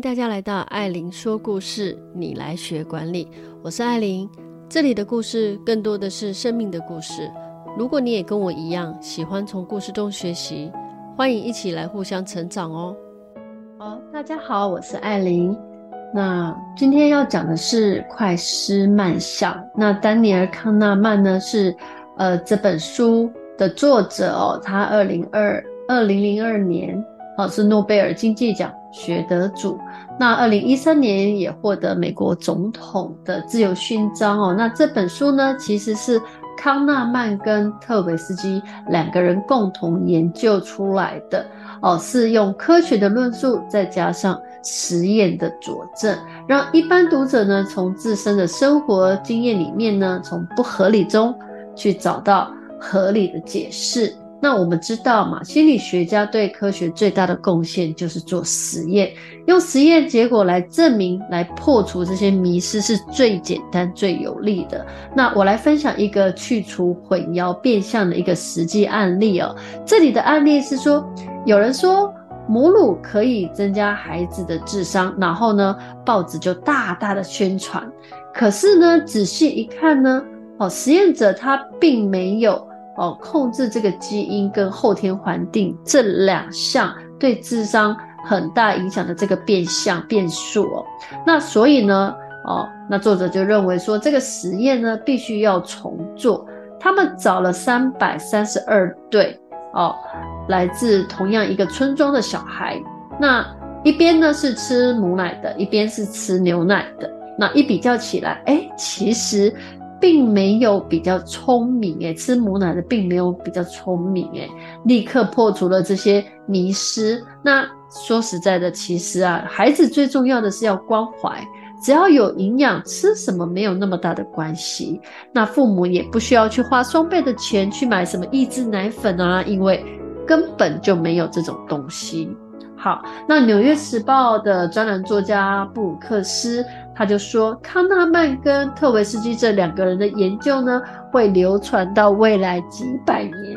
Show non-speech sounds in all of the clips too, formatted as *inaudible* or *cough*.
大家来到艾琳说故事，你来学管理。我是艾琳，这里的故事更多的是生命的故事。如果你也跟我一样喜欢从故事中学习，欢迎一起来互相成长哦。好，大家好，我是艾琳。那今天要讲的是快思慢想。那丹尼尔·康纳曼呢是呃这本书的作者哦，他二零二二零零二年哦是诺贝尔经济奖。学得主，那二零一三年也获得美国总统的自由勋章哦。那这本书呢，其实是康纳曼跟特维斯基两个人共同研究出来的哦，是用科学的论述再加上实验的佐证，让一般读者呢从自身的生活经验里面呢，从不合理中去找到合理的解释。那我们知道嘛，心理学家对科学最大的贡献就是做实验，用实验结果来证明、来破除这些迷思是最简单、最有力的。那我来分享一个去除混淆变相的一个实际案例哦。这里的案例是说，有人说母乳可以增加孩子的智商，然后呢，报纸就大大的宣传。可是呢，仔细一看呢，哦，实验者他并没有。哦，控制这个基因跟后天环境这两项对智商很大影响的这个变相变数哦，那所以呢，哦，那作者就认为说这个实验呢必须要重做。他们找了三百三十二对哦，来自同样一个村庄的小孩，那一边呢是吃母奶的，一边是吃牛奶的，那一比较起来，哎，其实。并没有比较聪明诶，吃母奶的并没有比较聪明诶，立刻破除了这些迷思。那说实在的，其实啊，孩子最重要的是要关怀，只要有营养，吃什么没有那么大的关系。那父母也不需要去花双倍的钱去买什么抑制奶粉啊，因为根本就没有这种东西。好，那《纽约时报》的专栏作家布鲁克斯。他就说，康纳曼跟特维斯基这两个人的研究呢，会流传到未来几百年，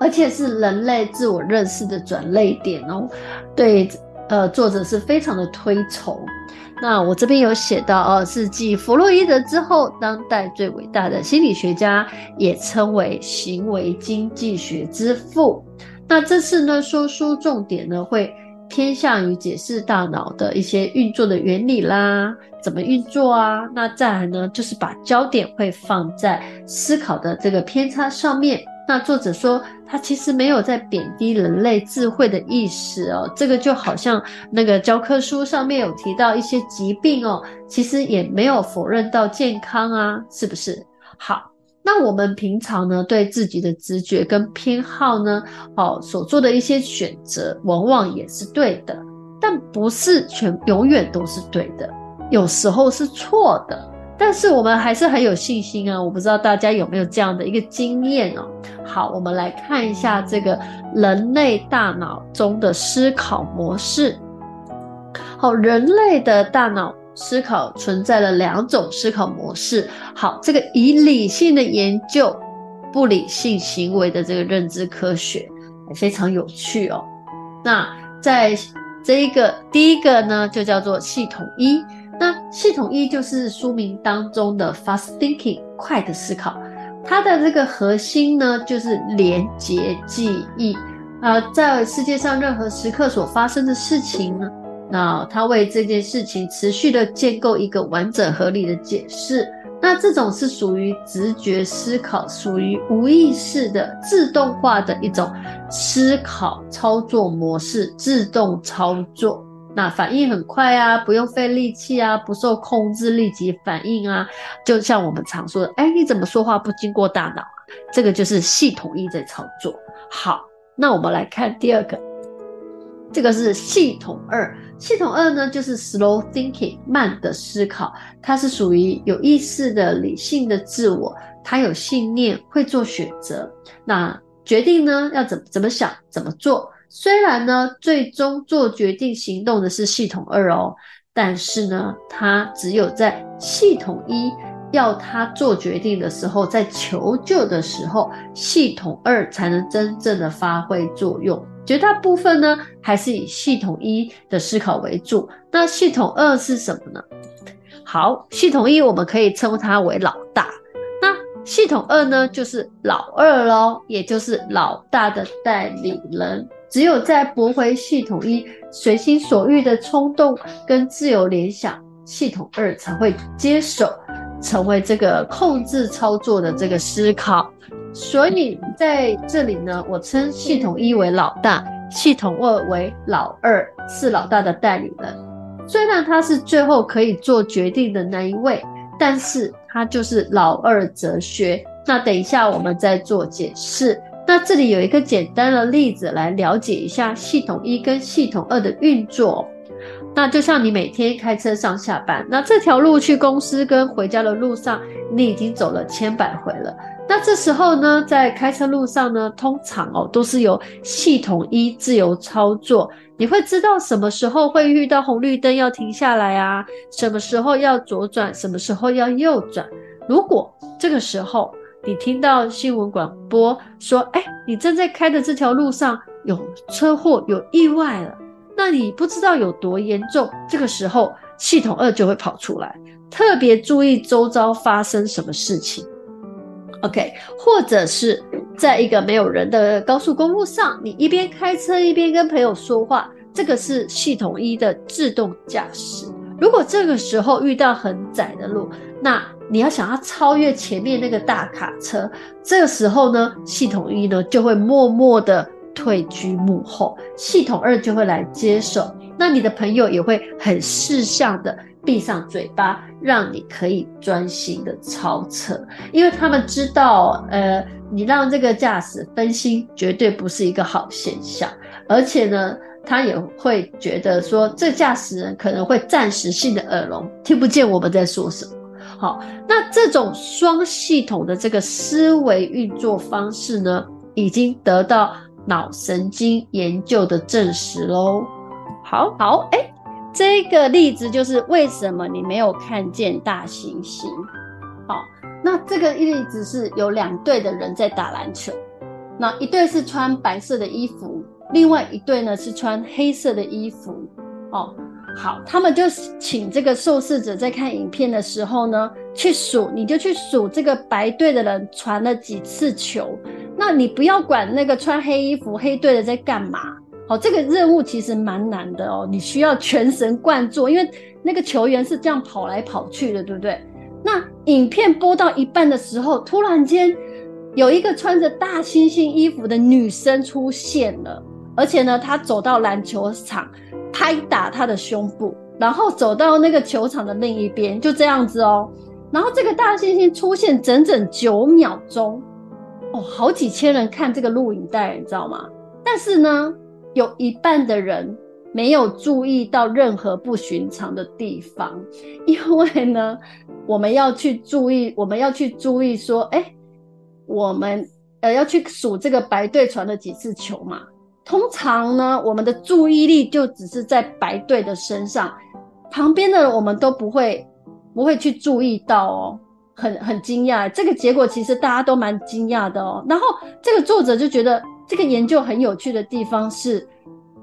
而且是人类自我认识的转捩点哦。对，呃，作者是非常的推崇。那我这边有写到哦，是继弗洛伊德之后，当代最伟大的心理学家，也称为行为经济学之父。那这次呢，说书重点呢会。偏向于解释大脑的一些运作的原理啦，怎么运作啊？那再来呢，就是把焦点会放在思考的这个偏差上面。那作者说，他其实没有在贬低人类智慧的意思哦。这个就好像那个教科书上面有提到一些疾病哦，其实也没有否认到健康啊，是不是？好。那我们平常呢，对自己的直觉跟偏好呢，哦，所做的一些选择，往往也是对的，但不是全永远都是对的，有时候是错的。但是我们还是很有信心啊！我不知道大家有没有这样的一个经验哦。好，我们来看一下这个人类大脑中的思考模式。好，人类的大脑。思考存在了两种思考模式。好，这个以理性的研究不理性行为的这个认知科学，非常有趣哦。那在这一个第一个呢，就叫做系统一。那系统一就是书名当中的 fast thinking 快的思考，它的这个核心呢，就是连结记忆啊、在世界上任何时刻所发生的事情呢。那他为这件事情持续的建构一个完整合理的解释，那这种是属于直觉思考，属于无意识的自动化的一种思考操作模式，自动操作，那反应很快啊，不用费力气啊，不受控制，立即反应啊，就像我们常说的，哎，你怎么说话不经过大脑啊？这个就是系统一在操作。好，那我们来看第二个。这个是系统二，系统二呢，就是 slow thinking 慢的思考，它是属于有意识的理性的自我，它有信念，会做选择，那决定呢要怎么怎么想怎么做。虽然呢最终做决定行动的是系统二哦，但是呢它只有在系统一要他做决定的时候，在求救的时候，系统二才能真正的发挥作用。绝大部分呢还是以系统一的思考为主。那系统二是什么呢？好，系统一我们可以称呼它为老大。那系统二呢，就是老二喽，也就是老大的代理人。只有在驳回系统一随心所欲的冲动跟自由联想，系统二才会接手，成为这个控制操作的这个思考。所以在这里呢，我称系统一为老大，系统二为老二，是老大的代理人。虽然他是最后可以做决定的那一位，但是他就是老二哲学。那等一下我们再做解释。那这里有一个简单的例子来了解一下系统一跟系统二的运作。那就像你每天开车上下班，那这条路去公司跟回家的路上，你已经走了千百回了。那这时候呢，在开车路上呢，通常哦都是由系统一自由操作。你会知道什么时候会遇到红绿灯要停下来啊？什么时候要左转？什么时候要右转？如果这个时候你听到新闻广播说，哎，你正在开的这条路上有车祸、有意外了，那你不知道有多严重。这个时候系统二就会跑出来，特别注意周遭发生什么事情。OK，或者是在一个没有人的高速公路上，你一边开车一边跟朋友说话，这个是系统一的自动驾驶。如果这个时候遇到很窄的路，那你要想要超越前面那个大卡车，这个时候呢，系统一呢就会默默的退居幕后，系统二就会来接手。那你的朋友也会很识相的。闭上嘴巴，让你可以专心的超车，因为他们知道，呃，你让这个驾驶分心绝对不是一个好现象，而且呢，他也会觉得说，这驾驶人可能会暂时性的耳聋，听不见我们在说什么。好，那这种双系统的这个思维运作方式呢，已经得到脑神经研究的证实喽。好好，哎。这个例子就是为什么你没有看见大猩猩？好，那这个例子是有两队的人在打篮球，那一队是穿白色的衣服，另外一队呢是穿黑色的衣服。哦，好，他们就请这个受试者在看影片的时候呢，去数，你就去数这个白队的人传了几次球，那你不要管那个穿黑衣服黑队的在干嘛。好，这个任务其实蛮难的哦，你需要全神贯注，因为那个球员是这样跑来跑去的，对不对？那影片播到一半的时候，突然间有一个穿着大猩猩衣服的女生出现了，而且呢，她走到篮球场，拍打她的胸部，然后走到那个球场的另一边，就这样子哦。然后这个大猩猩出现整整九秒钟，哦，好几千人看这个录影带，你知道吗？但是呢。有一半的人没有注意到任何不寻常的地方，*laughs* 因为呢，我们要去注意，我们要去注意说，哎，我们呃要去数这个白队传了几次球嘛。通常呢，我们的注意力就只是在白队的身上，旁边的我们都不会不会去注意到哦，很很惊讶。这个结果其实大家都蛮惊讶的哦。然后这个作者就觉得。这个研究很有趣的地方是，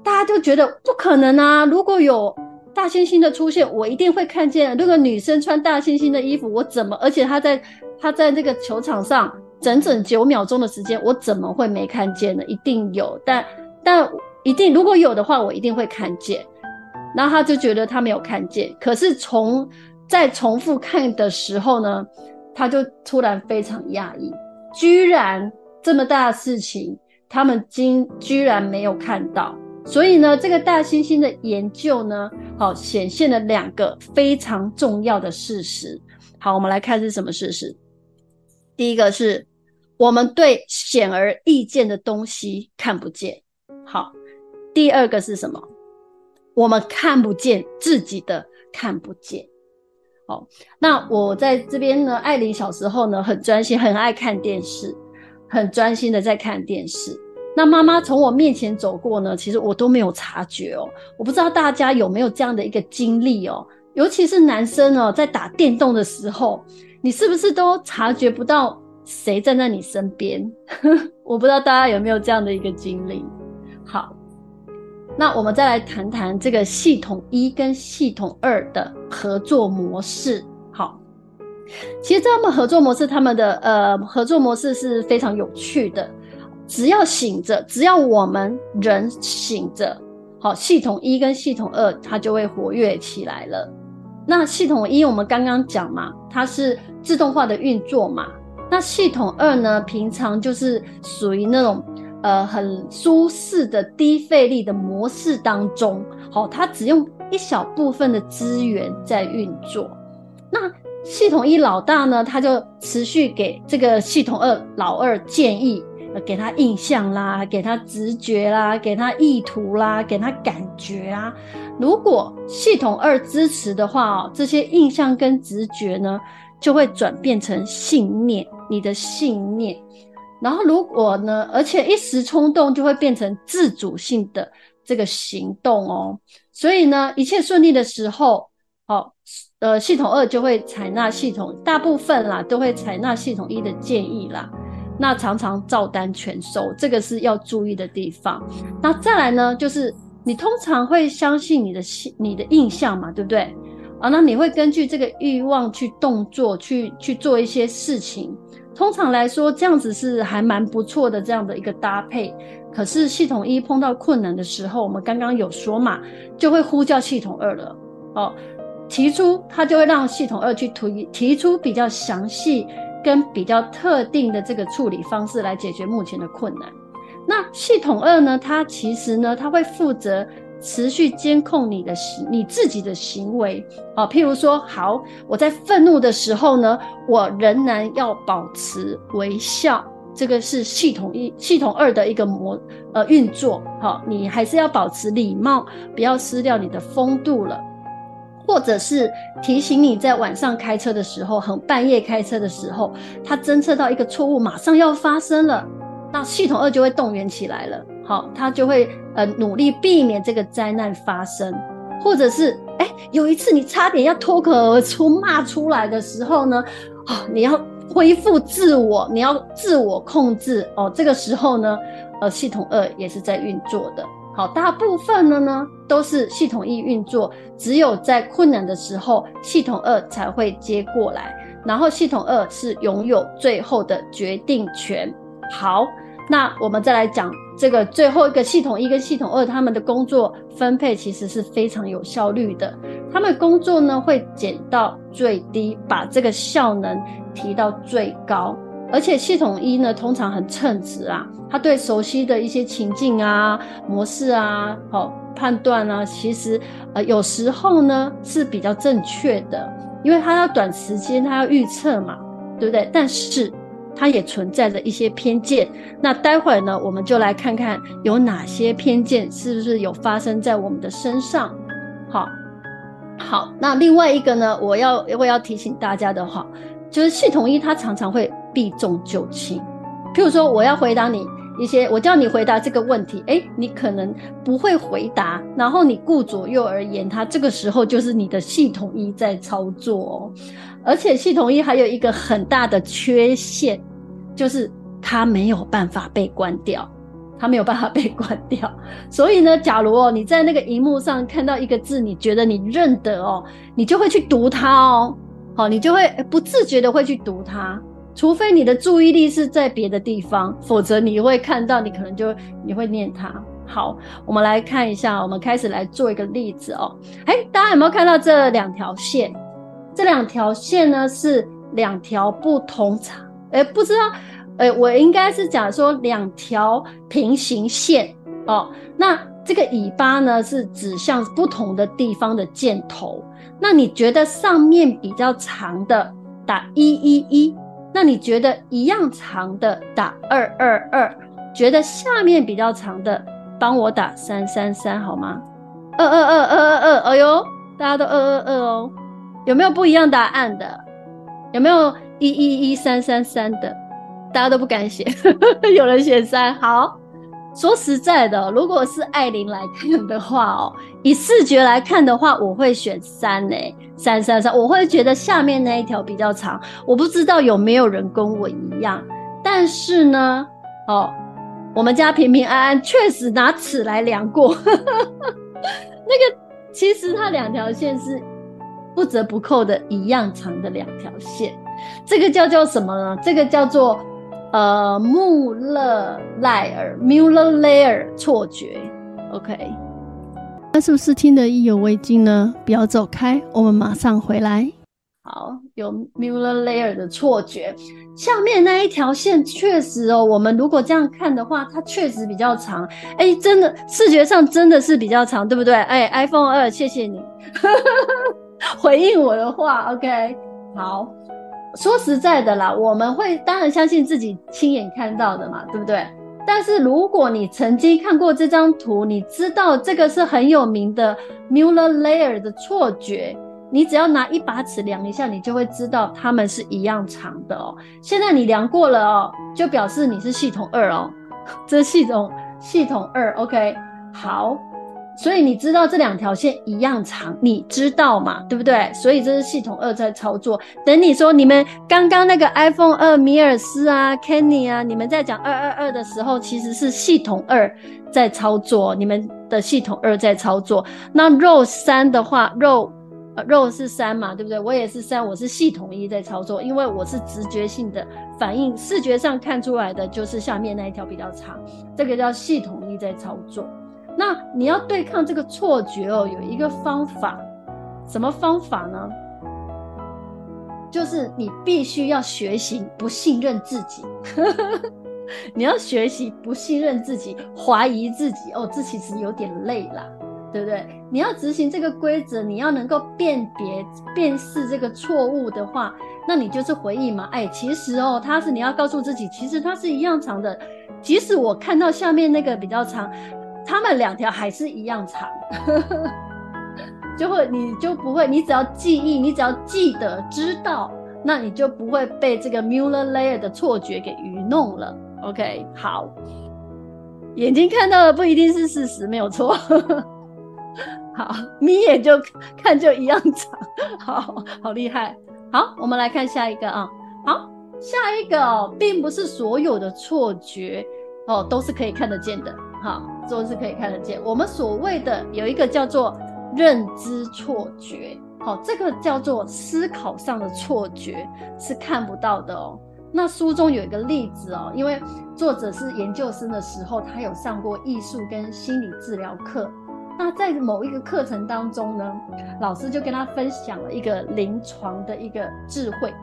大家就觉得不可能啊！如果有大猩猩的出现，我一定会看见。如果女生穿大猩猩的衣服，我怎么？而且她在她在这个球场上整整九秒钟的时间，我怎么会没看见呢？一定有，但但一定如果有的话，我一定会看见。然后他就觉得他没有看见，可是从在重复看的时候呢，他就突然非常讶异，居然这么大的事情。他们今居然没有看到，所以呢，这个大猩猩的研究呢，好显现了两个非常重要的事实。好，我们来看是什么事实。第一个是我们对显而易见的东西看不见。好，第二个是什么？我们看不见自己的看不见。好，那我在这边呢，艾琳小时候呢，很专心，很爱看电视。很专心的在看电视，那妈妈从我面前走过呢，其实我都没有察觉哦。我不知道大家有没有这样的一个经历哦，尤其是男生哦，在打电动的时候，你是不是都察觉不到谁站在你身边？*laughs* 我不知道大家有没有这样的一个经历。好，那我们再来谈谈这个系统一跟系统二的合作模式。好，其实他们合作模式，他们的呃合作模式是非常有趣的。只要醒着，只要我们人醒着，好，系统一跟系统二它就会活跃起来了。那系统一我们刚刚讲嘛，它是自动化的运作嘛。那系统二呢，平常就是属于那种呃很舒适的低费力的模式当中，好，它只用一小部分的资源在运作。那系统一老大呢，他就持续给这个系统二老二建议。给他印象啦，给他直觉啦，给他意图啦，给他感觉啊。如果系统二支持的话哦，这些印象跟直觉呢，就会转变成信念，你的信念。然后如果呢，而且一时冲动就会变成自主性的这个行动哦。所以呢，一切顺利的时候，哦，呃，系统二就会采纳系统，大部分啦都会采纳系统一的建议啦。那常常照单全收，这个是要注意的地方。那再来呢，就是你通常会相信你的你的印象嘛，对不对？啊，那你会根据这个欲望去动作，去去做一些事情。通常来说，这样子是还蛮不错的这样的一个搭配。可是系统一碰到困难的时候，我们刚刚有说嘛，就会呼叫系统二了。哦，提出他就会让系统二去提提出比较详细。跟比较特定的这个处理方式来解决目前的困难。那系统二呢？它其实呢，它会负责持续监控你的行，你自己的行为啊。譬如说，好，我在愤怒的时候呢，我仍然要保持微笑，这个是系统一、系统二的一个模呃运作。好，你还是要保持礼貌，不要失掉你的风度了。或者是提醒你在晚上开车的时候，很半夜开车的时候，它侦测到一个错误马上要发生了，那系统二就会动员起来了。好，它就会呃努力避免这个灾难发生。或者是哎，有一次你差点要脱口而出骂出来的时候呢，啊、哦，你要恢复自我，你要自我控制哦。这个时候呢，呃，系统二也是在运作的。好，大部分的呢都是系统一运作，只有在困难的时候，系统二才会接过来，然后系统二是拥有最后的决定权。好，那我们再来讲这个最后一个系统一跟系统二他们的工作分配其实是非常有效率的，他们工作呢会减到最低，把这个效能提到最高。而且系统一呢，通常很称职啊，他对熟悉的一些情境啊、模式啊、好、哦、判断啊，其实呃有时候呢是比较正确的，因为他要短时间他要预测嘛，对不对？但是它也存在着一些偏见。那待会儿呢，我们就来看看有哪些偏见是不是有发生在我们的身上。好，好，那另外一个呢，我要我要提醒大家的话，就是系统一它常常会。避重就轻，譬如说，我要回答你一些，我叫你回答这个问题，诶，你可能不会回答，然后你顾左右而言他，这个时候就是你的系统一在操作哦。而且系统一还有一个很大的缺陷，就是它没有办法被关掉，它没有办法被关掉。所以呢，假如哦你在那个荧幕上看到一个字，你觉得你认得哦，你就会去读它哦，好，你就会不自觉的会去读它。除非你的注意力是在别的地方，否则你会看到，你可能就你会念它。好，我们来看一下，我们开始来做一个例子哦。诶，大家有没有看到这两条线？这两条线呢是两条不同长，诶，不知道，诶，我应该是讲说两条平行线哦。那这个尾巴呢是指向不同的地方的箭头。那你觉得上面比较长的打一一一？那你觉得一样长的打二二二，觉得下面比较长的帮我打三三三好吗？二二二二二二，哎呦，大家都二二二哦，有没有不一样答案的？有没有一一一三三三的？大家都不敢写，*laughs* 有人写三，好。说实在的，如果是艾琳来看的话哦，以视觉来看的话，我会选三诶，三三三，我会觉得下面那一条比较长。我不知道有没有人跟我一样，但是呢，哦，我们家平平安安，确实拿尺来量过。*laughs* 那个其实它两条线是不折不扣的一样长的两条线，这个叫做什么呢？这个叫做呃穆勒赖尔 （Muller-Lyer） 错觉。OK，那是不是听得意犹未尽呢？不要走开，我们马上回来。好，有 Muller-Lyer 的错觉，下面那一条线确实哦，我们如果这样看的话，它确实比较长。哎、欸，真的视觉上真的是比较长，对不对？哎、欸，iPhone 二，谢谢你 *laughs* 回应我的话。OK，好，说实在的啦，我们会当然相信自己亲眼看到的嘛，对不对？但是如果你曾经看过这张图，你知道这个是很有名的 Muller-Lyer 的错觉。你只要拿一把尺量一下，你就会知道它们是一样长的哦。现在你量过了哦，就表示你是系统二哦，这系统系统二，OK，好，所以你知道这两条线一样长，你知道嘛？对不对？所以这是系统二在操作。等你说你们刚刚那个 iPhone 二米尔斯啊、Kenny 啊，你们在讲二二二的时候，其实是系统二在操作，你们的系统二在操作。那 Row 三的话，Row 肉是三嘛，对不对？我也是三，我是系统一在操作，因为我是直觉性的反应，视觉上看出来的就是下面那一条比较长，这个叫系统一在操作。那你要对抗这个错觉哦，有一个方法，什么方法呢？就是你必须要学习不信任自己，*laughs* 你要学习不信任自己，怀疑自己哦，这其实有点累啦。对不对？你要执行这个规则，你要能够辨别、辨识这个错误的话，那你就是回忆嘛。哎，其实哦，它是你要告诉自己，其实它是一样长的。即使我看到下面那个比较长，它们两条还是一样长。*laughs* 就会，你就不会，你只要记忆，你只要记得知道，那你就不会被这个 Muller layer 的错觉给愚弄了。OK，好，眼睛看到的不一定是事实，没有错。*laughs* 好，眯眼就看就一样长，*laughs* 好好厉害。好，我们来看下一个啊。好，下一个哦，并不是所有的错觉哦都是可以看得见的，好，都是可以看得见。我们所谓的有一个叫做认知错觉，好，这个叫做思考上的错觉是看不到的哦。那书中有一个例子哦，因为作者是研究生的时候，他有上过艺术跟心理治疗课。那在某一个课程当中呢，老师就跟他分享了一个临床的一个智慧。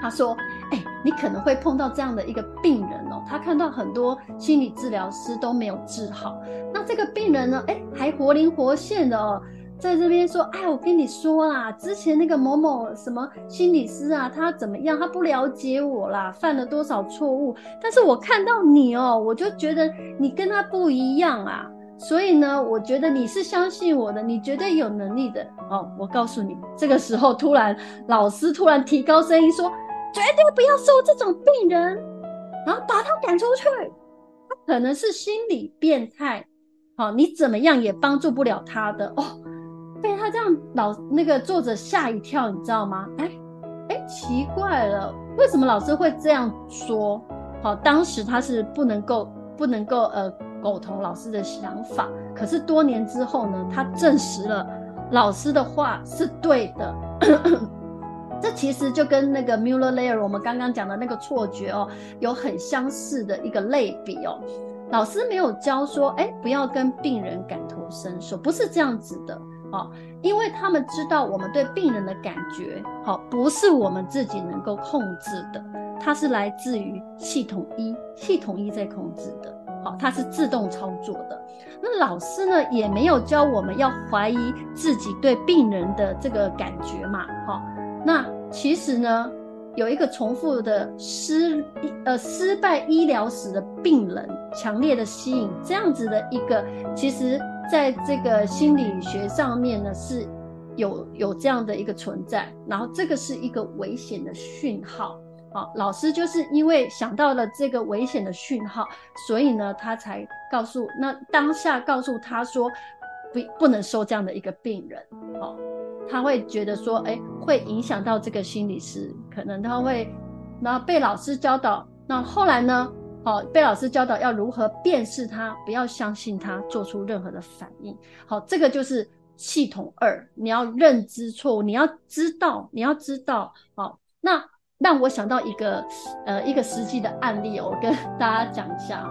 他说：“哎、你可能会碰到这样的一个病人哦，他看到很多心理治疗师都没有治好，那这个病人呢，哎、还活灵活现的哦，在这边说：哎，我跟你说啦，之前那个某某什么心理师啊，他怎么样？他不了解我啦，犯了多少错误？但是我看到你哦，我就觉得你跟他不一样啊。”所以呢，我觉得你是相信我的，你绝对有能力的哦。我告诉你，这个时候突然老师突然提高声音说：“绝对不要收这种病人，然后把他赶出去。他可能是心理变态，好、你怎么样也帮助不了他的哦。”被他这样老那个作者吓一跳，你知道吗？哎哎，奇怪了，为什么老师会这样说？好、哦，当时他是不能够不能够呃。苟同老师的想法，可是多年之后呢，他证实了老师的话是对的。这其实就跟那个 Muller-Lyer 我们刚刚讲的那个错觉哦，有很相似的一个类比哦。老师没有教说，哎，不要跟病人感同身受，不是这样子的哦，因为他们知道我们对病人的感觉，好、哦，不是我们自己能够控制的，它是来自于系统一，系统一在控制的。好，它是自动操作的。那老师呢，也没有教我们要怀疑自己对病人的这个感觉嘛。好，那其实呢，有一个重复的失呃失败医疗史的病人，强烈的吸引这样子的一个，其实在这个心理学上面呢，是有有这样的一个存在。然后这个是一个危险的讯号。好，老师就是因为想到了这个危险的讯号，所以呢，他才告诉那当下告诉他说，不不能收这样的一个病人。好，他会觉得说，哎，会影响到这个心理师，可能他会，然后被老师教导。那后来呢，好，被老师教导要如何辨识他，不要相信他，做出任何的反应。好，这个就是系统二，你要认知错误，你要知道，你要知道。好，那让我想到一个呃一个实际的案例，我跟大家讲一下。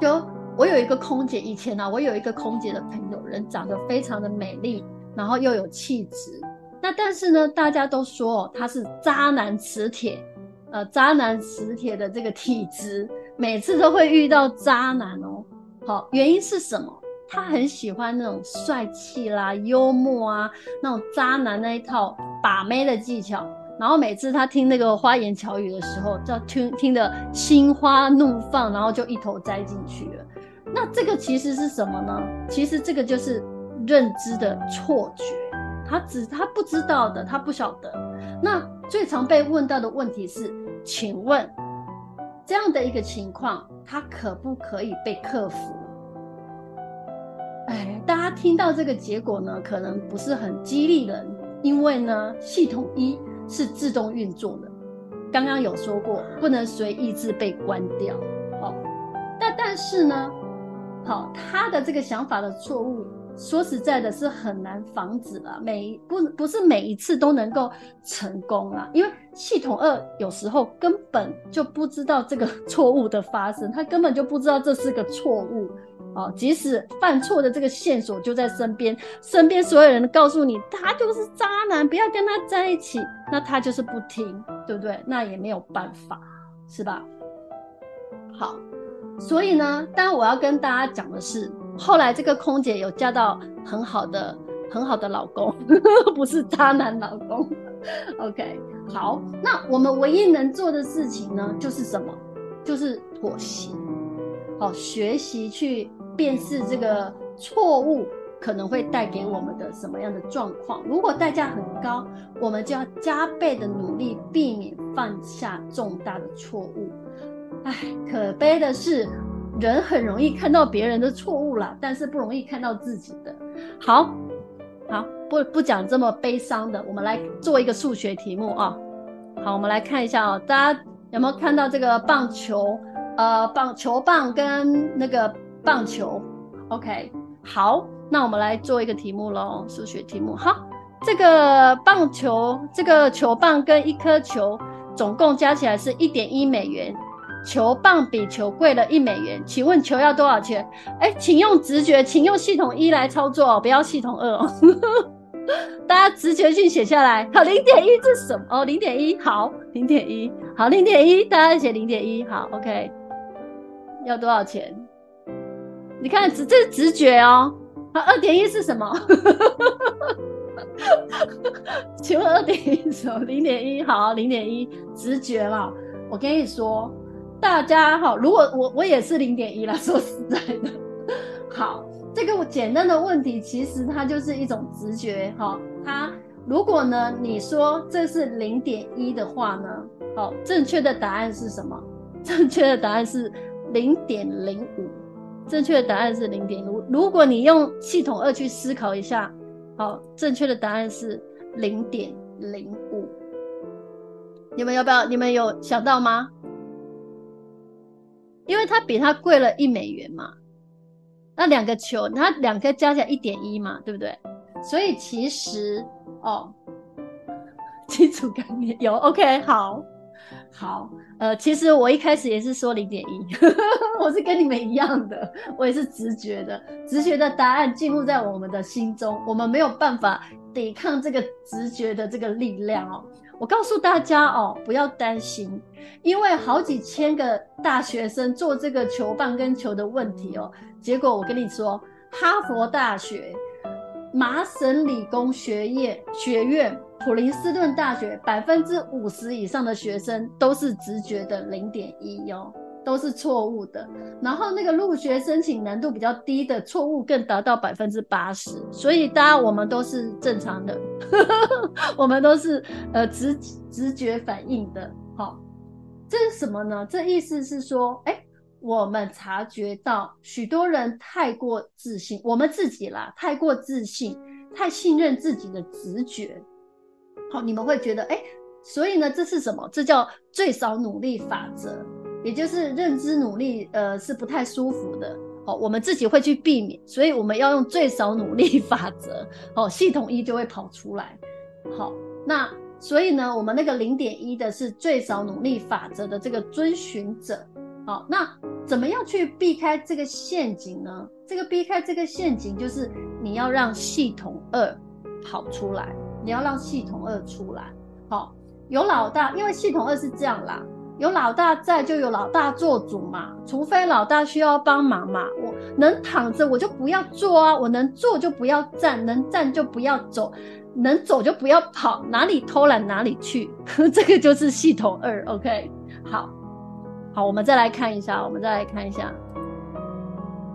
就我有一个空姐，以前呢、我有一个空姐的朋友，人长得非常的美丽，然后又有气质。那但是呢，大家都说他是渣男磁铁。呃，渣男磁铁的这个体质，每次都会遇到渣男哦。好，原因是什么？他很喜欢那种帅气啦、幽默啊，那种渣男那一套把妹的技巧。然后每次他听那个花言巧语的时候，就听听得心花怒放，然后就一头栽进去了。那这个其实是什么呢？其实这个就是认知的错觉，他只他不知道的，他不晓得。那最常被问到的问题是。请问，这样的一个情况，它可不可以被克服？哎，大家听到这个结果呢，可能不是很激励人，因为呢，系统一是自动运作的，刚刚有说过，不能随意志被关掉。好，但但是呢，好，他的这个想法的错误。说实在的，是很难防止了。每不不是每一次都能够成功啊，因为系统二有时候根本就不知道这个 *laughs* 错误的发生，他根本就不知道这是个错误啊。即使犯错的这个线索就在身边，身边所有人都告诉你他就是渣男，不要跟他在一起，那他就是不听，对不对？那也没有办法，是吧？好，所以呢，当然我要跟大家讲的是。后来这个空姐有嫁到很好的、很好的老公，*laughs* 不是渣男老公。OK，好，那我们唯一能做的事情呢，就是什么？就是妥协。好，学习去辨识这个错误可能会带给我们的什么样的状况。如果代价很高，我们就要加倍的努力，避免犯下重大的错误。唉，可悲的是。人很容易看到别人的错误啦，但是不容易看到自己的。好，好，不不讲这么悲伤的，我们来做一个数学题目啊。好，我们来看一下啊，大家有没有看到这个棒球？呃，棒球棒跟那个棒球。OK，好，那我们来做一个题目喽，数学题目。好，这个棒球，这个球棒跟一颗球总共加起来是一点一美元。球棒比球贵了一美元，请问球要多少钱？哎，请用直觉，请用系统一来操作哦，不要系统二哦。*laughs* 大家直觉性写下来。好，零点一是什么？哦，零点一，好，零点一，好，零点一，大家写零点一，好，OK。要多少钱？你看，直这是直觉哦。好，二点一是什么？*laughs* 请问二点一什么？零点一，好，零点一，直觉了。我跟你说。大家好，如果我我也是零点一啦，*laughs* 说实在的，好，这个简单的问题其实它就是一种直觉哈。它如果呢你说这是零点一的话呢，好，正确的答案是什么？*laughs* 正确的答案是零点零五。正确的答案是零点五。如果你用系统二去思考一下，好，正确的答案是零点零五。你们要不要？你们有想到吗？因为它比它贵了一美元嘛，那两个球，它两个加起来一点一嘛，对不对？所以其实哦，*laughs* 基础概念有 OK，好，好，呃，其实我一开始也是说零点一，*laughs* 我是跟你们一样的，我也是直觉的，直觉的答案进入在我们的心中，我们没有办法抵抗这个直觉的这个力量哦。我告诉大家哦，不要担心，因为好几千个大学生做这个球棒跟球的问题哦，结果我跟你说，哈佛大学、麻省理工学院、学院、普林斯顿大学，百分之五十以上的学生都是直觉的零点一哦。都是错误的，然后那个入学申请难度比较低的错误更达到百分之八十，所以大家我们都是正常的，*laughs* 我们都是呃直直觉反应的。好，这是什么呢？这意思是说，哎，我们察觉到许多人太过自信，我们自己啦，太过自信，太信任自己的直觉。好，你们会觉得，哎，所以呢，这是什么？这叫最少努力法则。也就是认知努力，呃，是不太舒服的。哦，我们自己会去避免，所以我们要用最少努力法则。哦，系统一就会跑出来。好，那所以呢，我们那个零点一的是最少努力法则的这个遵循者。好，那怎么样去避开这个陷阱呢？这个避开这个陷阱，就是你要让系统二跑出来，你要让系统二出来。好，有老大，因为系统二是这样啦。有老大在，就有老大做主嘛。除非老大需要帮忙嘛，我能躺着我就不要坐啊，我能坐就不要站，能站就不要走，能走就不要跑，哪里偷懒哪里去。*laughs* 这个就是系统二，OK。好，好，我们再来看一下，我们再来看一下。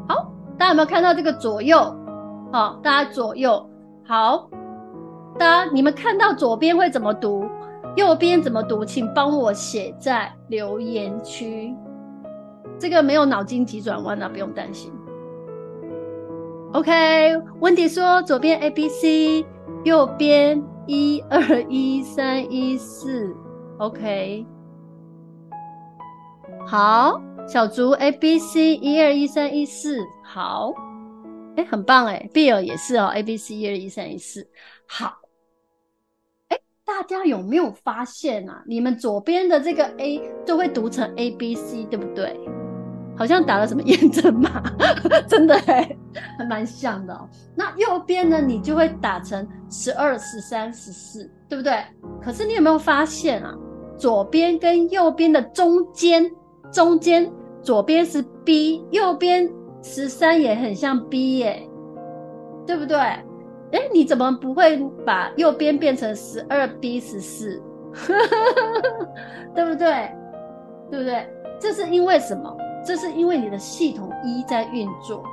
好，大家有没有看到这个左右？好，大家左右。好，大家你们看到左边会怎么读？右边怎么读？请帮我写在留言区。这个没有脑筋急转弯啊，不用担心。OK，温迪说左边 A B C，右边一二一三一四。OK，好，小竹 A B C 一二一三一四，好，哎，很棒哎，Bill 也是哦，A B C 一二一三一四，好。大家有没有发现啊？你们左边的这个 A 就会读成 A B C，对不对？好像打了什么验证码，*laughs* 真的哎，还蛮像的哦。那右边呢？你就会打成十二、十三、十四，对不对？可是你有没有发现啊？左边跟右边的中间，中间左边是 B，右边十三也很像 B 耶，对不对？哎，你怎么不会把右边变成十二 B 十四？*laughs* 对不对？对不对？这是因为什么？这是因为你的系统一在运作。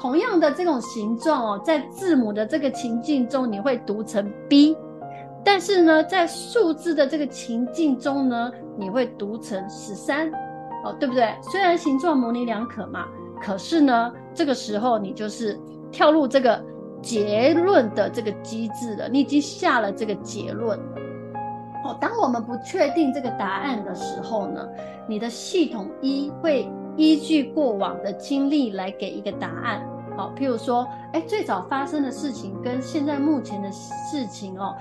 同样的这种形状哦，在字母的这个情境中，你会读成 B，但是呢，在数字的这个情境中呢，你会读成十三，哦，对不对？虽然形状模棱两可嘛，可是呢，这个时候你就是跳入这个。结论的这个机制了，你已经下了这个结论了。哦，当我们不确定这个答案的时候呢，你的系统一会依据过往的经历来给一个答案。好，譬如说，哎，最早发生的事情跟现在目前的事情哦，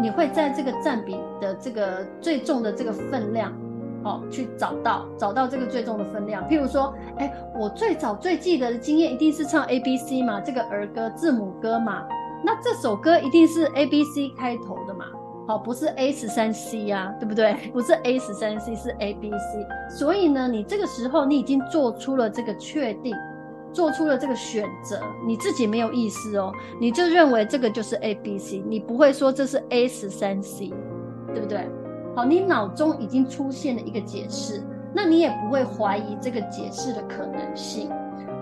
你会在这个占比的这个最重的这个分量。哦，去找到找到这个最终的分量。譬如说，哎，我最早最记得的经验一定是唱 A B C 嘛，这个儿歌字母歌嘛。那这首歌一定是 A B C 开头的嘛？好，不是 A 十三 C 呀，对不对？*laughs* 不是 A 十三 C，是 A B C。所以呢，你这个时候你已经做出了这个确定，做出了这个选择，你自己没有意思哦，你就认为这个就是 A B C，你不会说这是 A 十三 C，对不对？好，你脑中已经出现了一个解释，那你也不会怀疑这个解释的可能性。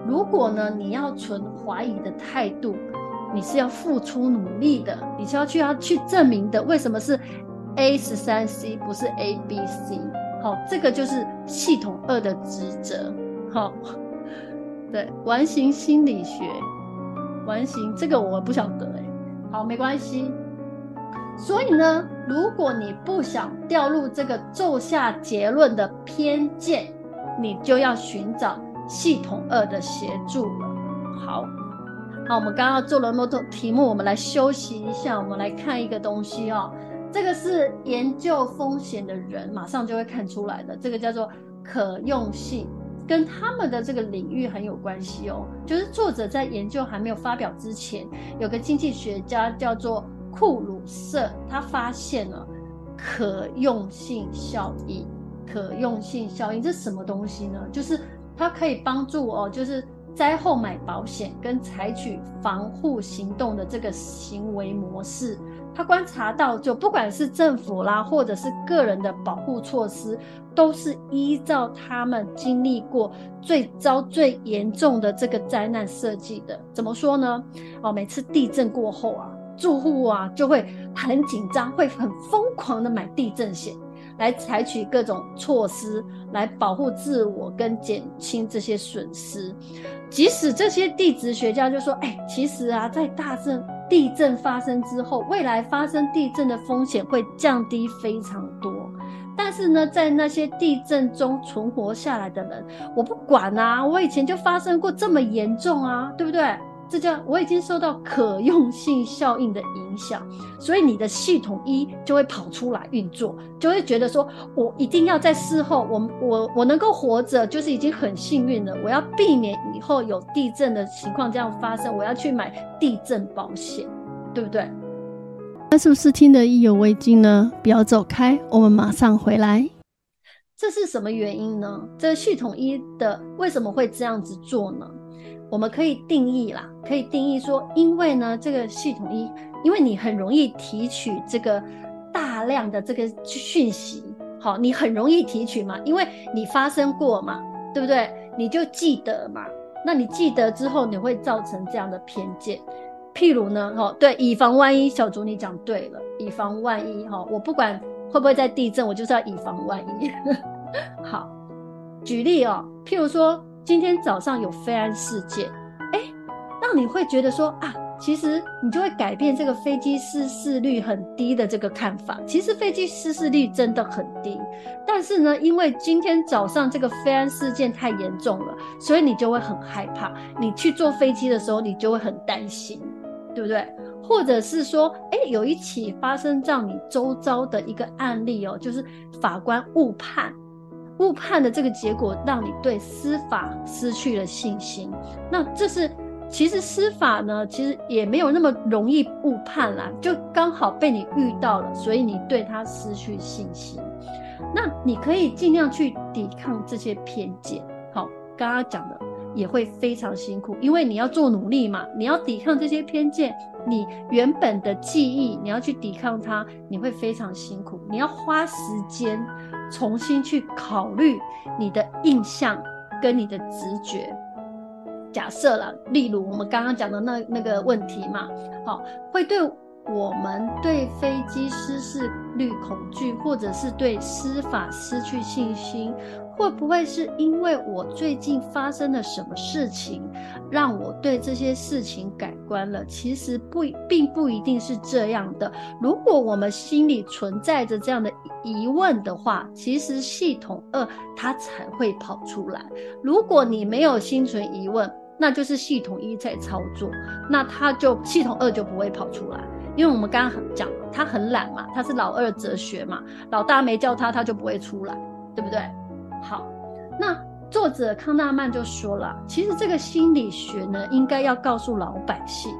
如果呢，你要存怀疑的态度，你是要付出努力的，你是要去要去证明的。为什么是 A 十三 C 不是 A B C？好，这个就是系统二的职责。好，对，完形心理学，完形这个我不晓得哎。好，没关系。所以呢，如果你不想掉入这个做下结论的偏见，你就要寻找系统二的协助了。好，好，我们刚刚做了那么多题目，我们来休息一下，我们来看一个东西哦。这个是研究风险的人马上就会看出来的，这个叫做可用性，跟他们的这个领域很有关系哦。就是作者在研究还没有发表之前，有个经济学家叫做。库鲁瑟他发现了可用性效应，可用性效应这是什么东西呢？就是它可以帮助哦，就是灾后买保险跟采取防护行动的这个行为模式。他观察到，就不管是政府啦，或者是个人的保护措施，都是依照他们经历过最糟、最严重的这个灾难设计的。怎么说呢？哦，每次地震过后啊。住户啊，就会很紧张，会很疯狂的买地震险，来采取各种措施来保护自我跟减轻这些损失。即使这些地质学家就说：“哎，其实啊，在大震地震发生之后，未来发生地震的风险会降低非常多。”但是呢，在那些地震中存活下来的人，我不管啊，我以前就发生过这么严重啊，对不对？这叫我已经受到可用性效应的影响，所以你的系统一就会跑出来运作，就会觉得说，我一定要在事后，我我我能够活着，就是已经很幸运了。我要避免以后有地震的情况这样发生，我要去买地震保险，对不对？那是不是听得意犹未尽呢？不要走开，我们马上回来。这是什么原因呢？这系统一的为什么会这样子做呢？我们可以定义啦，可以定义说，因为呢，这个系统一，因为你很容易提取这个大量的这个讯息，好，你很容易提取嘛，因为你发生过嘛，对不对？你就记得嘛，那你记得之后，你会造成这样的偏见。譬如呢，哈，对，以防万一，小竹你讲对了，以防万一，哈，我不管会不会在地震，我就是要以防万一。*laughs* 好，举例哦，譬如说。今天早上有飞安事件，哎，让你会觉得说啊，其实你就会改变这个飞机失事率很低的这个看法。其实飞机失事率真的很低，但是呢，因为今天早上这个飞安事件太严重了，所以你就会很害怕。你去坐飞机的时候，你就会很担心，对不对？或者是说，哎，有一起发生在你周遭的一个案例哦，就是法官误判。误判的这个结果，让你对司法失去了信心。那这是其实司法呢，其实也没有那么容易误判啦，就刚好被你遇到了，所以你对他失去信心。那你可以尽量去抵抗这些偏见。好，刚刚讲的也会非常辛苦，因为你要做努力嘛，你要抵抗这些偏见，你原本的记忆你要去抵抗它，你会非常辛苦，你要花时间。重新去考虑你的印象跟你的直觉。假设了，例如我们刚刚讲的那那个问题嘛，好，会对我们对飞机失事率恐惧，或者是对司法失去信心。会不会是因为我最近发生了什么事情，让我对这些事情改观了？其实不，并不一定是这样的。如果我们心里存在着这样的疑问的话，其实系统二它才会跑出来。如果你没有心存疑问，那就是系统一在操作，那它就系统二就不会跑出来。因为我们刚刚讲了，他很懒嘛，他是老二哲学嘛，老大没叫他，他就不会出来，对不对？好，那作者康纳曼就说了，其实这个心理学呢，应该要告诉老百姓，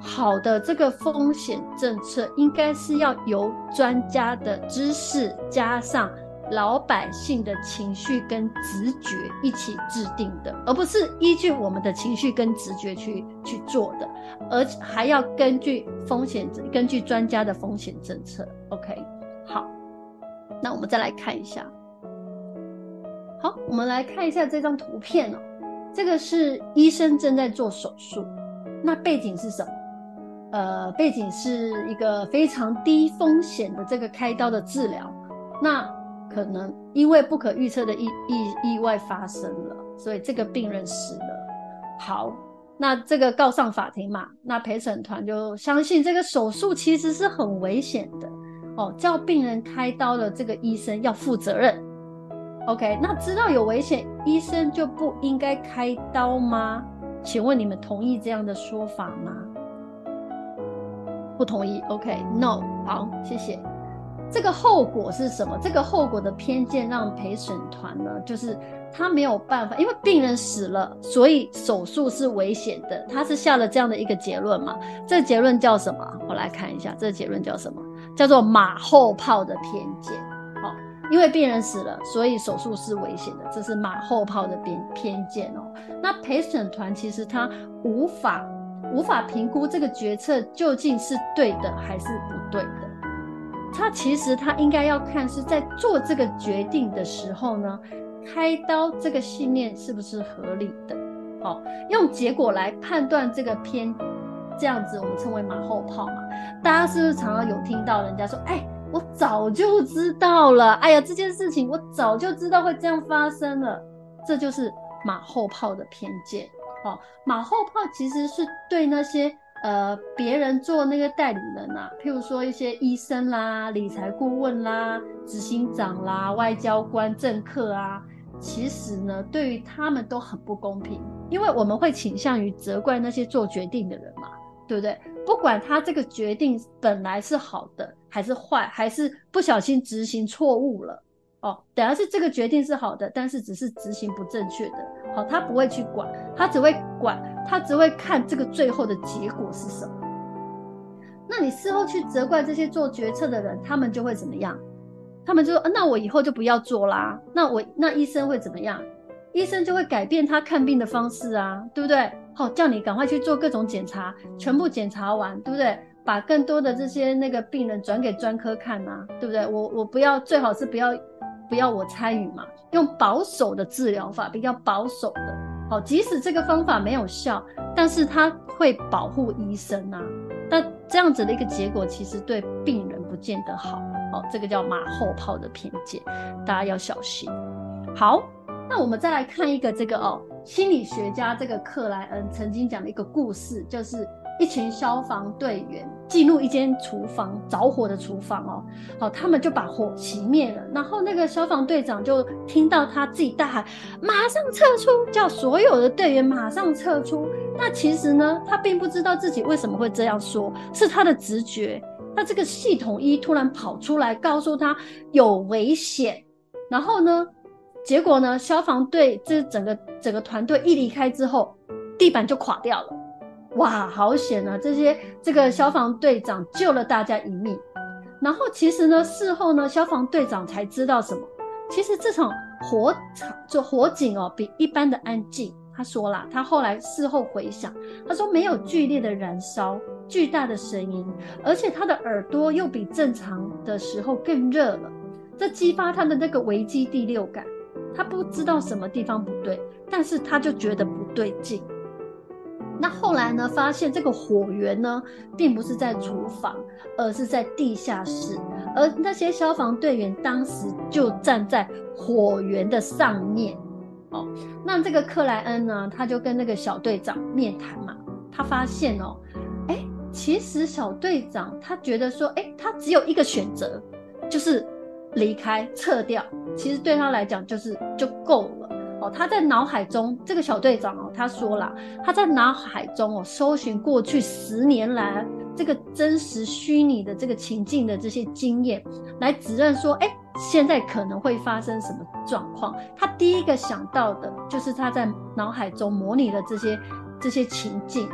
好的这个风险政策应该是要由专家的知识加上老百姓的情绪跟直觉一起制定的，而不是依据我们的情绪跟直觉去去做的，而还要根据风险，根据专家的风险政策。OK，好，那我们再来看一下。好，我们来看一下这张图片哦。这个是医生正在做手术，那背景是什么？呃，背景是一个非常低风险的这个开刀的治疗。那可能因为不可预测的意意意外发生了，所以这个病人死了。好，那这个告上法庭嘛，那陪审团就相信这个手术其实是很危险的哦，叫病人开刀的这个医生要负责任。OK，那知道有危险，医生就不应该开刀吗？请问你们同意这样的说法吗？不同意。OK，No，好，谢谢。这个后果是什么？这个后果的偏见让陪审团呢，就是他没有办法，因为病人死了，所以手术是危险的。他是下了这样的一个结论嘛？这个结论叫什么？我来看一下，这个结论叫什么？叫做马后炮的偏见。因为病人死了，所以手术是危险的，这是马后炮的偏偏见哦。那陪审团其实他无法无法评估这个决策究竟是对的还是不对的。他其实他应该要看是在做这个决定的时候呢，开刀这个信念是不是合理的？好，用结果来判断这个偏，这样子我们称为马后炮嘛。大家是不是常常有听到人家说，哎？我早就知道了，哎呀，这件事情我早就知道会这样发生了，这就是马后炮的偏见。哦，马后炮其实是对那些呃别人做那个代理人啊，譬如说一些医生啦、理财顾问啦、执行长啦、外交官、政客啊，其实呢，对于他们都很不公平，因为我们会倾向于责怪那些做决定的人嘛，对不对？不管他这个决定本来是好的还是坏，还是不小心执行错误了。哦，等下是这个决定是好的，但是只是执行不正确的。好，他不会去管，他只会管，他只会看这个最后的结果是什么。那你事后去责怪这些做决策的人，他们就会怎么样？他们就说，那我以后就不要做啦。那我那医生会怎么样？医生就会改变他看病的方式啊，对不对？好，叫你赶快去做各种检查，全部检查完，对不对？把更多的这些那个病人转给专科看啊，对不对？我我不要，最好是不要。不要我参与嘛，用保守的治疗法，比较保守的，好，即使这个方法没有效，但是它会保护医生啊。那这样子的一个结果，其实对病人不见得好，哦，这个叫马后炮的偏见，大家要小心。好，那我们再来看一个这个哦，心理学家这个克莱恩曾经讲的一个故事，就是。一群消防队员进入一间厨房，着火的厨房哦，好，他们就把火熄灭了。然后那个消防队长就听到他自己大喊：“马上撤出！”叫所有的队员马上撤出。那其实呢，他并不知道自己为什么会这样说，是他的直觉。那这个系统一突然跑出来告诉他有危险，然后呢，结果呢，消防队这整个整个团队一离开之后，地板就垮掉了。哇，好险啊！这些这个消防队长救了大家一命。然后其实呢，事后呢，消防队长才知道什么？其实这场火场就火警哦，比一般的安静。他说啦，他后来事后回想，他说没有剧烈的燃烧、巨大的声音，而且他的耳朵又比正常的时候更热了。这激发他的那个危机第六感。他不知道什么地方不对，但是他就觉得不对劲。那后来呢？发现这个火源呢，并不是在厨房，而是在地下室。而那些消防队员当时就站在火源的上面。哦，那这个克莱恩呢，他就跟那个小队长面谈嘛。他发现哦，哎，其实小队长他觉得说，哎，他只有一个选择，就是离开撤掉。其实对他来讲，就是就够了。他在脑海中，这个小队长哦，他说了，他在脑海中哦，搜寻过去十年来这个真实虚拟的这个情境的这些经验，来指认说，哎，现在可能会发生什么状况？他第一个想到的就是他在脑海中模拟了这些这些情境。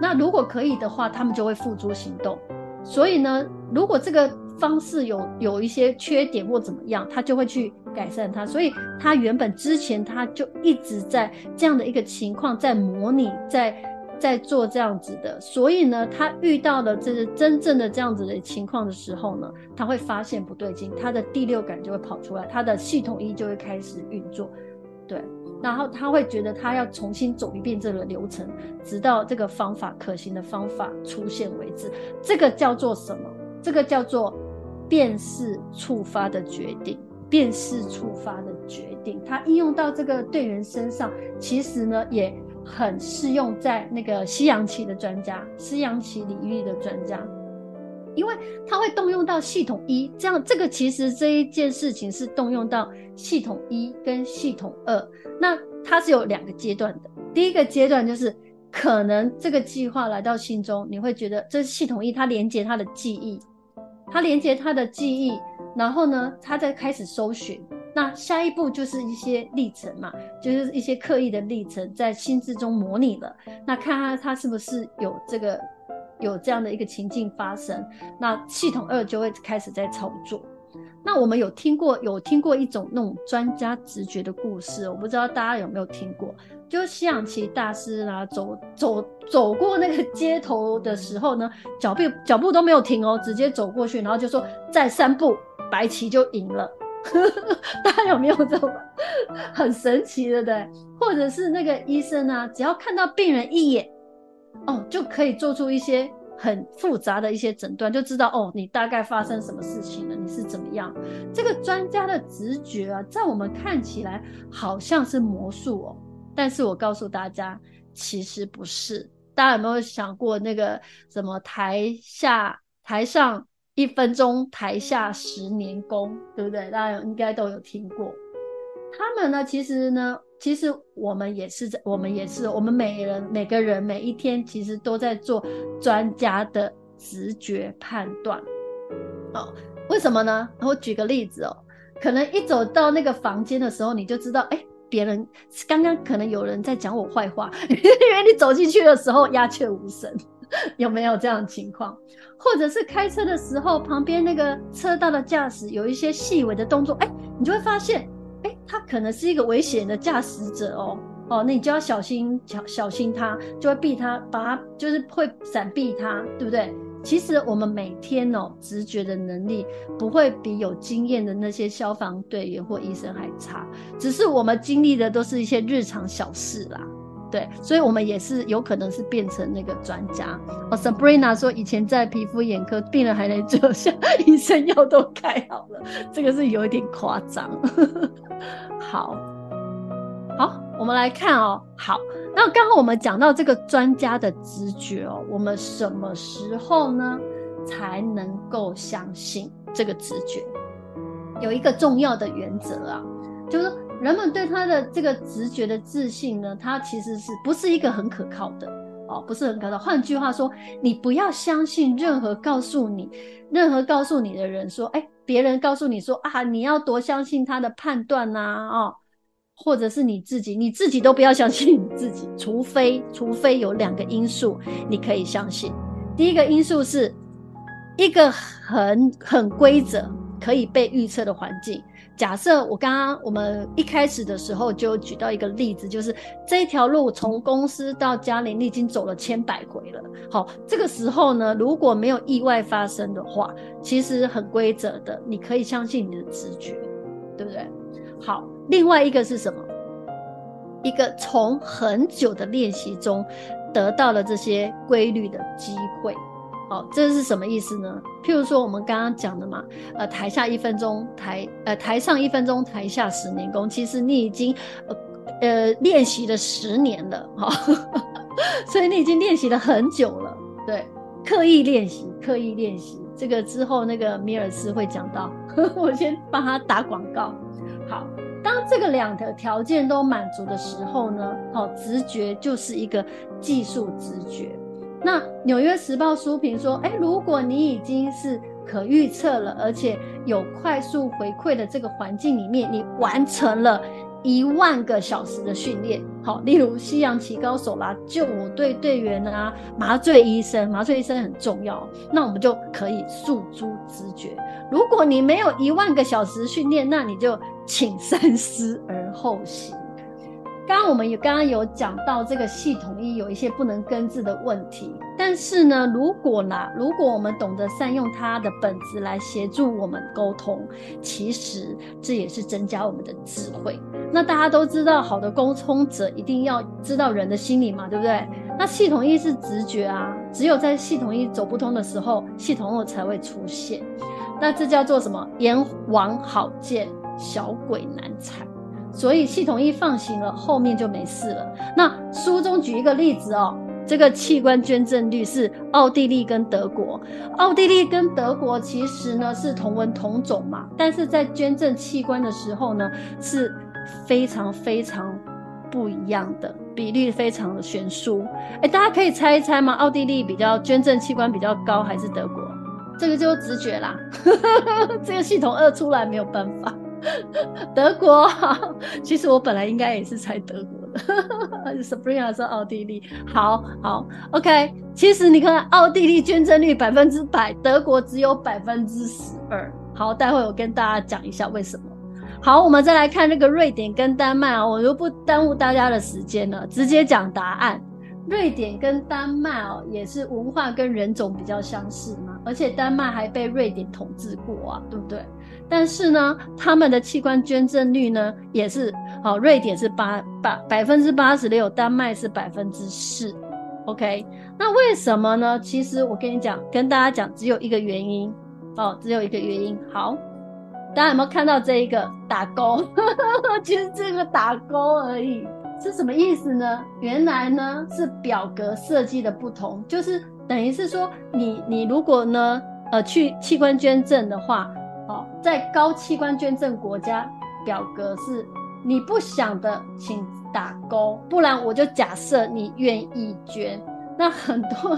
那如果可以的话，他们就会付诸行动。所以呢，如果这个方式有有一些缺点或怎么样，他就会去改善它。所以他原本之前他就一直在这样的一个情况在模拟，在在做这样子的。所以呢，他遇到了这是真正的这样子的情况的时候呢，他会发现不对劲，他的第六感就会跑出来，他的系统一就会开始运作。对，然后他会觉得他要重新走一遍这个流程，直到这个方法可行的方法出现为止。这个叫做什么？这个叫做。辨识触发的决定，辨识触发的决定，它应用到这个队员身上，其实呢也很适用在那个西洋棋的专家、西洋棋领域的专家，因为它会动用到系统一，这样这个其实这一件事情是动用到系统一跟系统二，那它是有两个阶段的，第一个阶段就是可能这个计划来到心中，你会觉得这是系统一，它连接它的记忆。他连接他的记忆，然后呢，他再开始搜寻。那下一步就是一些历程嘛，就是一些刻意的历程，在心智中模拟了。那看看他是不是有这个有这样的一个情境发生。那系统二就会开始在操作。那我们有听过有听过一种那种专家直觉的故事，我不知道大家有没有听过。就是西洋棋大师啊，走走走过那个街头的时候呢，脚步脚步都没有停哦，直接走过去，然后就说再三步，白棋就赢了。*laughs* 大家有没有这种很神奇的对？或者是那个医生啊，只要看到病人一眼，哦，就可以做出一些。很复杂的一些诊断，就知道哦，你大概发生什么事情了，你是怎么样？这个专家的直觉啊，在我们看起来好像是魔术哦，但是我告诉大家，其实不是，大家有没有想过那个什么台下台上一分钟，台下十年功，对不对？大家应该都有听过。他们呢，其实呢，其实我们也是在，我们也是，我们每人每个人每一天其实都在做专家的直觉判断。哦，为什么呢？我举个例子哦，可能一走到那个房间的时候，你就知道，哎。别人刚刚可能有人在讲我坏话，*laughs* 因为你走进去的时候鸦雀无声，有没有这样的情况？或者是开车的时候，旁边那个车道的驾驶有一些细微的动作，哎，你就会发现，哎，他可能是一个危险的驾驶者哦，哦，那你就要小心，小小心他，就会避他，把他就是会闪避他，对不对？其实我们每天哦，直觉的能力不会比有经验的那些消防队员或医生还差，只是我们经历的都是一些日常小事啦。对，所以我们也是有可能是变成那个专家。哦，Sabrina 说以前在皮肤眼科，病人还能坐下，医生药都开好了，*laughs* 这个是有一点夸张。*laughs* 好，好，我们来看哦，好。那刚刚我们讲到这个专家的直觉哦，我们什么时候呢才能够相信这个直觉？有一个重要的原则啊，就是人们对他的这个直觉的自信呢，他其实是不是一个很可靠的哦，不是很可靠。换句话说，你不要相信任何告诉你、任何告诉你的人说，哎，别人告诉你说啊，你要多相信他的判断呐，哦。或者是你自己，你自己都不要相信你自己，*laughs* 除非除非有两个因素你可以相信。第一个因素是一个很很规则可以被预测的环境。假设我刚刚我们一开始的时候就举到一个例子，就是这条路从公司到家里你已经走了千百回了。好，这个时候呢，如果没有意外发生的话，其实很规则的，你可以相信你的直觉，对不对？好。另外一个是什么？一个从很久的练习中得到了这些规律的机会。哦，这是什么意思呢？譬如说我们刚刚讲的嘛，呃，台下一分钟，台呃台上一分钟，台下十年功。其实你已经呃呃练习了十年了，哈、哦，*laughs* 所以你已经练习了很久了。对，刻意练习，刻意练习。这个之后那个米尔斯会讲到，*laughs* 我先帮他打广告。好。当这个两个条件都满足的时候呢，好，直觉就是一个技术直觉。那《纽约时报》书评说，诶，如果你已经是可预测了，而且有快速回馈的这个环境里面，你完成了一万个小时的训练，好，例如西洋棋高手啦、救火队队员啊、麻醉医生，麻醉医生很重要，那我们就可以诉诸直觉。如果你没有一万个小时训练，那你就。请三思而后行。刚刚我们有刚刚有讲到这个系统一有一些不能根治的问题，但是呢，如果呢，如果我们懂得善用它的本质来协助我们沟通，其实这也是增加我们的智慧。那大家都知道，好的沟通者一定要知道人的心理嘛，对不对？那系统一是直觉啊，只有在系统一走不通的时候，系统二才会出现。那这叫做什么？阎王好见。小鬼难缠，所以系统一放行了，后面就没事了。那书中举一个例子哦，这个器官捐赠率是奥地利跟德国，奥地利跟德国其实呢是同文同种嘛，但是在捐赠器官的时候呢是非常非常不一样的，比例非常的悬殊。哎，大家可以猜一猜吗？奥地利比较捐赠器官比较高，还是德国？这个就是直觉啦，*laughs* 这个系统二出来没有办法。*laughs* 德国，*laughs* 其实我本来应该也是猜德国的。*laughs* Sabrina 说奥地利，好好，OK。其实你看，奥地利捐赠率百分之百，德国只有百分之十二。好，待会我跟大家讲一下为什么。好，我们再来看那个瑞典跟丹麦啊，我就不耽误大家的时间了，直接讲答案。瑞典跟丹麦哦，也是文化跟人种比较相似嘛，而且丹麦还被瑞典统治过啊，对不对？但是呢，他们的器官捐赠率呢，也是好，瑞典是八八百分之八十六，丹麦是百分之四。OK，那为什么呢？其实我跟你讲，跟大家讲，只有一个原因哦，只有一个原因。好，大家有没有看到这一个打勾？*laughs* 其实这个打勾而已。是什么意思呢？原来呢是表格设计的不同，就是等于是说你你如果呢呃去器官捐赠的话，哦，在高器官捐赠国家，表格是你不想的请打勾，不然我就假设你愿意捐。那很多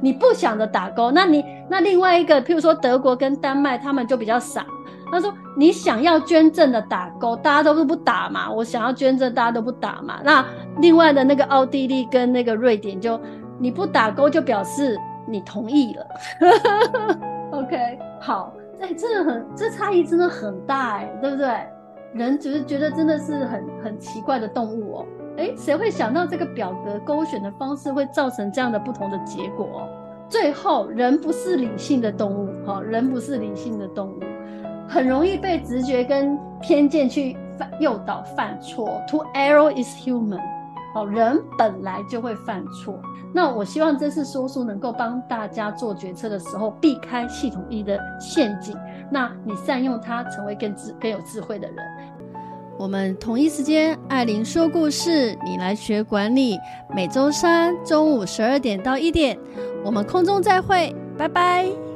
你不想的打勾，那你那另外一个，譬如说德国跟丹麦，他们就比较傻。他说你想要捐赠的打勾，大家都是不打嘛。我想要捐赠，大家都不打嘛。那另外的那个奥地利跟那个瑞典就，就你不打勾就表示你同意了。*laughs* OK，好，哎，真的很，这差异真的很大哎，对不对？人只是觉得真的是很很奇怪的动物哦。哎，谁会想到这个表格勾选的方式会造成这样的不同的结果？最后，人不是理性的动物，哈，人不是理性的动物，很容易被直觉跟偏见去犯诱导犯错。To err is human，好，人本来就会犯错。那我希望这次说书能够帮大家做决策的时候避开系统一的陷阱，那你善用它，成为更智、更有智慧的人。我们同一时间，艾琳说故事，你来学管理。每周三中午十二点到一点，我们空中再会，拜拜。